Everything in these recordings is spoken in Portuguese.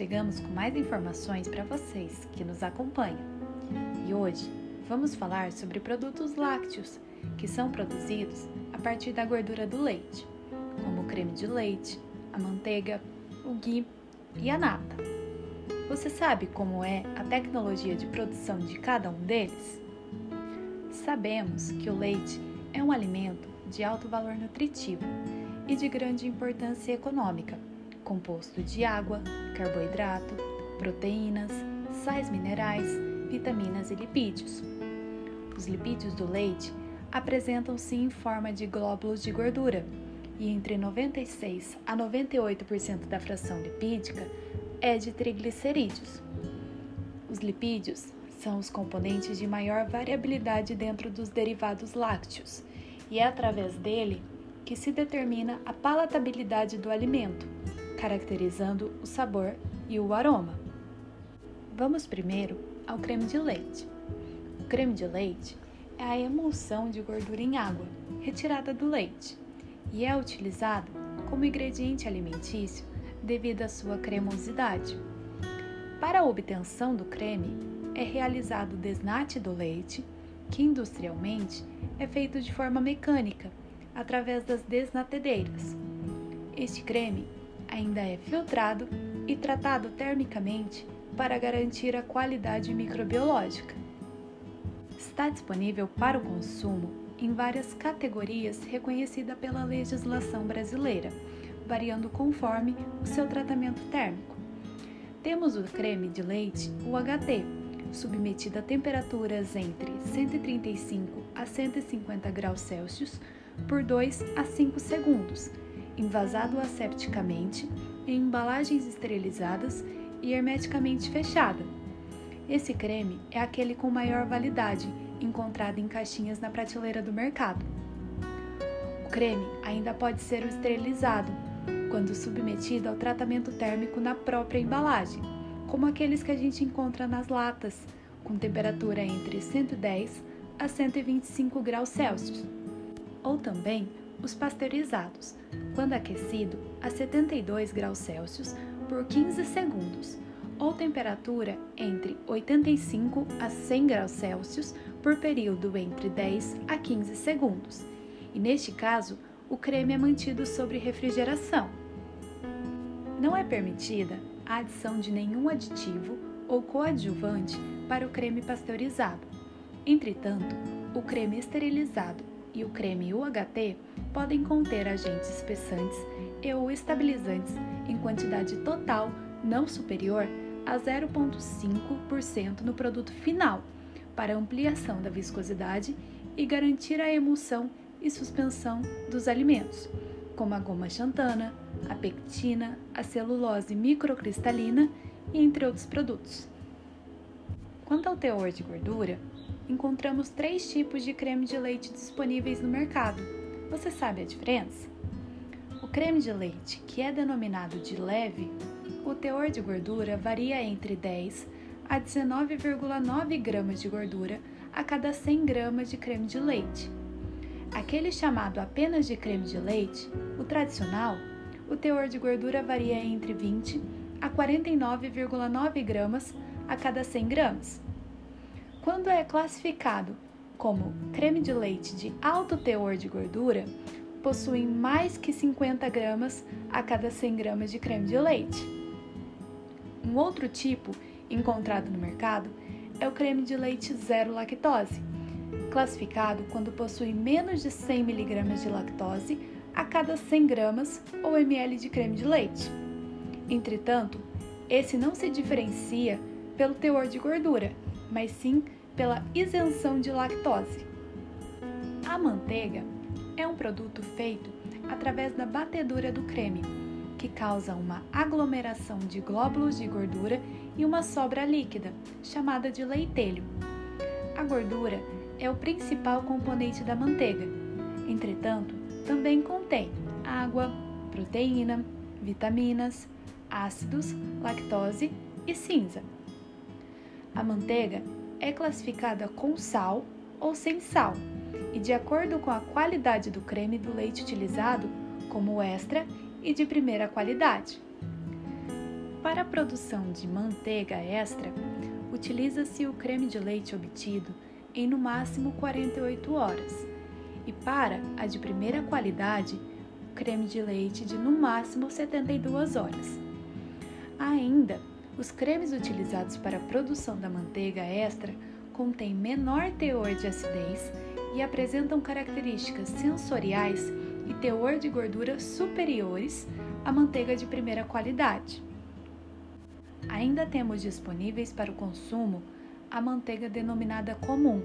chegamos com mais informações para vocês que nos acompanham. E hoje vamos falar sobre produtos lácteos que são produzidos a partir da gordura do leite, como o creme de leite, a manteiga, o ghee e a nata. Você sabe como é a tecnologia de produção de cada um deles? Sabemos que o leite é um alimento de alto valor nutritivo e de grande importância econômica, composto de água, carboidrato, proteínas, sais minerais, vitaminas e lipídios. Os lipídios do leite apresentam-se em forma de glóbulos de gordura e entre 96 a 98% da fração lipídica é de triglicerídeos. Os lipídios são os componentes de maior variabilidade dentro dos derivados lácteos e é através dele que se determina a palatabilidade do alimento, caracterizando o sabor e o aroma. Vamos primeiro ao creme de leite. O creme de leite é a emulsão de gordura em água retirada do leite e é utilizado como ingrediente alimentício devido à sua cremosidade. Para a obtenção do creme, é realizado o desnate do leite, que industrialmente é feito de forma mecânica, através das desnatedeiras. Este creme ainda é filtrado e tratado termicamente para garantir a qualidade microbiológica. Está disponível para o consumo em várias categorias reconhecidas pela legislação brasileira, variando conforme o seu tratamento térmico. Temos o creme de leite UHT, submetido a temperaturas entre 135 a 150 graus Celsius por 2 a 5 segundos, envasado asepticamente em embalagens esterilizadas e hermeticamente fechada. Esse creme é aquele com maior validade, encontrado em caixinhas na prateleira do mercado. O creme ainda pode ser esterilizado quando submetido ao tratamento térmico na própria embalagem, como aqueles que a gente encontra nas latas, com temperatura entre 110 a 125 graus Celsius ou também os pasteurizados, quando aquecido a 72 graus Celsius por 15 segundos, ou temperatura entre 85 a 100 graus Celsius por período entre 10 a 15 segundos. E neste caso, o creme é mantido sobre refrigeração. Não é permitida a adição de nenhum aditivo ou coadjuvante para o creme pasteurizado. Entretanto, o creme esterilizado e o creme UHT podem conter agentes espessantes e ou estabilizantes em quantidade total não superior a 0,5% no produto final, para ampliação da viscosidade e garantir a emulsão e suspensão dos alimentos, como a goma xantana, a pectina, a celulose microcristalina e entre outros produtos. Quanto ao teor de gordura, encontramos três tipos de creme de leite disponíveis no mercado. Você sabe a diferença? O creme de leite, que é denominado de leve, o teor de gordura varia entre 10 a 19,9 gramas de gordura a cada 100 gramas de creme de leite. Aquele chamado apenas de creme de leite, o tradicional, o teor de gordura varia entre 20 a 49,9 gramas a cada 100 gramas. Quando é classificado como creme de leite de alto teor de gordura, possuem mais que 50 gramas a cada 100 gramas de creme de leite. Um outro tipo encontrado no mercado é o creme de leite zero lactose, classificado quando possui menos de 100 mg de lactose a cada 100 gramas ou ml de creme de leite. Entretanto, esse não se diferencia pelo teor de gordura, mas sim pela isenção de lactose. A manteiga é um produto feito através da batedura do creme, que causa uma aglomeração de glóbulos de gordura e uma sobra líquida, chamada de leitelho. A gordura é o principal componente da manteiga. Entretanto, também contém água, proteína, vitaminas, ácidos, lactose e cinza. A manteiga é classificada com sal ou sem sal e, de acordo com a qualidade do creme do leite utilizado, como extra e de primeira qualidade. Para a produção de manteiga extra, utiliza-se o creme de leite obtido em no máximo 48 horas, e para a de primeira qualidade, o creme de leite de no máximo 72 horas. Ainda, os cremes utilizados para a produção da manteiga extra contêm menor teor de acidez e apresentam características sensoriais e teor de gordura superiores à manteiga de primeira qualidade. Ainda temos disponíveis para o consumo a manteiga denominada comum,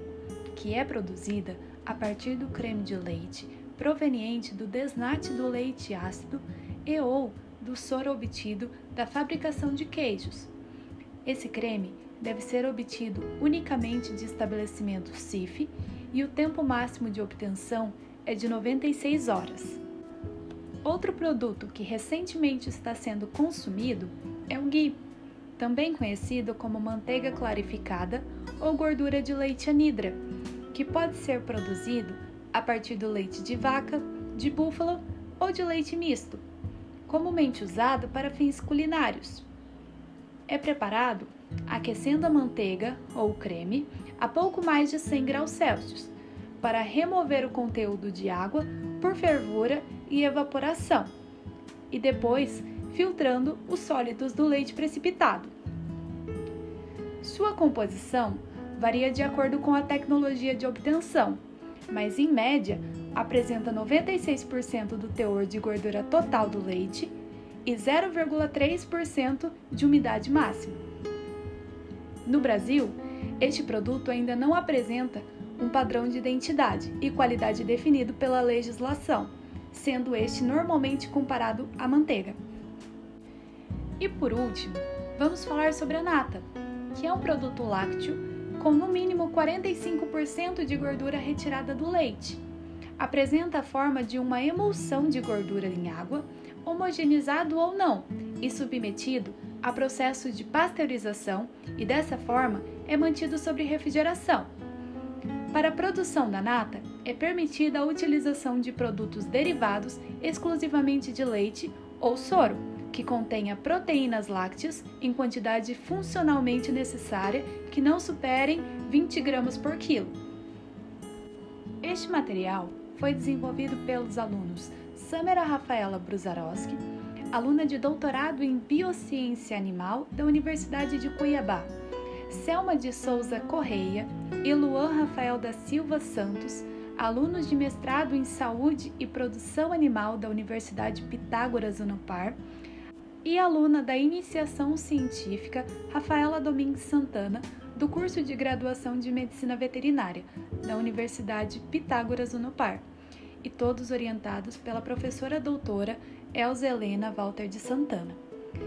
que é produzida a partir do creme de leite proveniente do desnate do leite ácido e ou do soro obtido da fabricação de queijos. Esse creme deve ser obtido unicamente de estabelecimento CIF e o tempo máximo de obtenção é de 96 horas. Outro produto que recentemente está sendo consumido é o ghee, também conhecido como manteiga clarificada ou gordura de leite anidra, que pode ser produzido a partir do leite de vaca, de búfalo ou de leite misto, comumente usado para fins culinários. É preparado aquecendo a manteiga ou creme a pouco mais de 100 graus Celsius para remover o conteúdo de água por fervura e evaporação, e depois filtrando os sólidos do leite precipitado. Sua composição varia de acordo com a tecnologia de obtenção, mas em média apresenta 96% do teor de gordura total do leite e 0,3% de umidade máxima. No Brasil, este produto ainda não apresenta um padrão de identidade e qualidade definido pela legislação, sendo este normalmente comparado à manteiga. E por último, vamos falar sobre a nata, que é um produto lácteo com no mínimo 45% de gordura retirada do leite. Apresenta a forma de uma emulsão de gordura em água, homogeneizado ou não, e submetido a processo de pasteurização e dessa forma é mantido sob refrigeração. Para a produção da nata, é permitida a utilização de produtos derivados exclusivamente de leite ou soro, que contenha proteínas lácteas em quantidade funcionalmente necessária que não superem 20 gramas por quilo. Este material foi desenvolvido pelos alunos Samera Rafaela Bruzarowski, aluna de doutorado em Biociência Animal da Universidade de Cuiabá, Selma de Souza Correia e Luan Rafael da Silva Santos, alunos de mestrado em Saúde e Produção Animal da Universidade Pitágoras Unopar, e aluna da Iniciação Científica Rafaela Domingues Santana, do curso de graduação de Medicina Veterinária da Universidade Pitágoras Unopar, e todos orientados pela professora doutora Elza Helena Walter de Santana.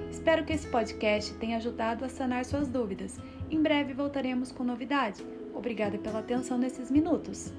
Espero que esse podcast tenha ajudado a sanar suas dúvidas. Em breve voltaremos com novidade. Obrigada pela atenção nesses minutos.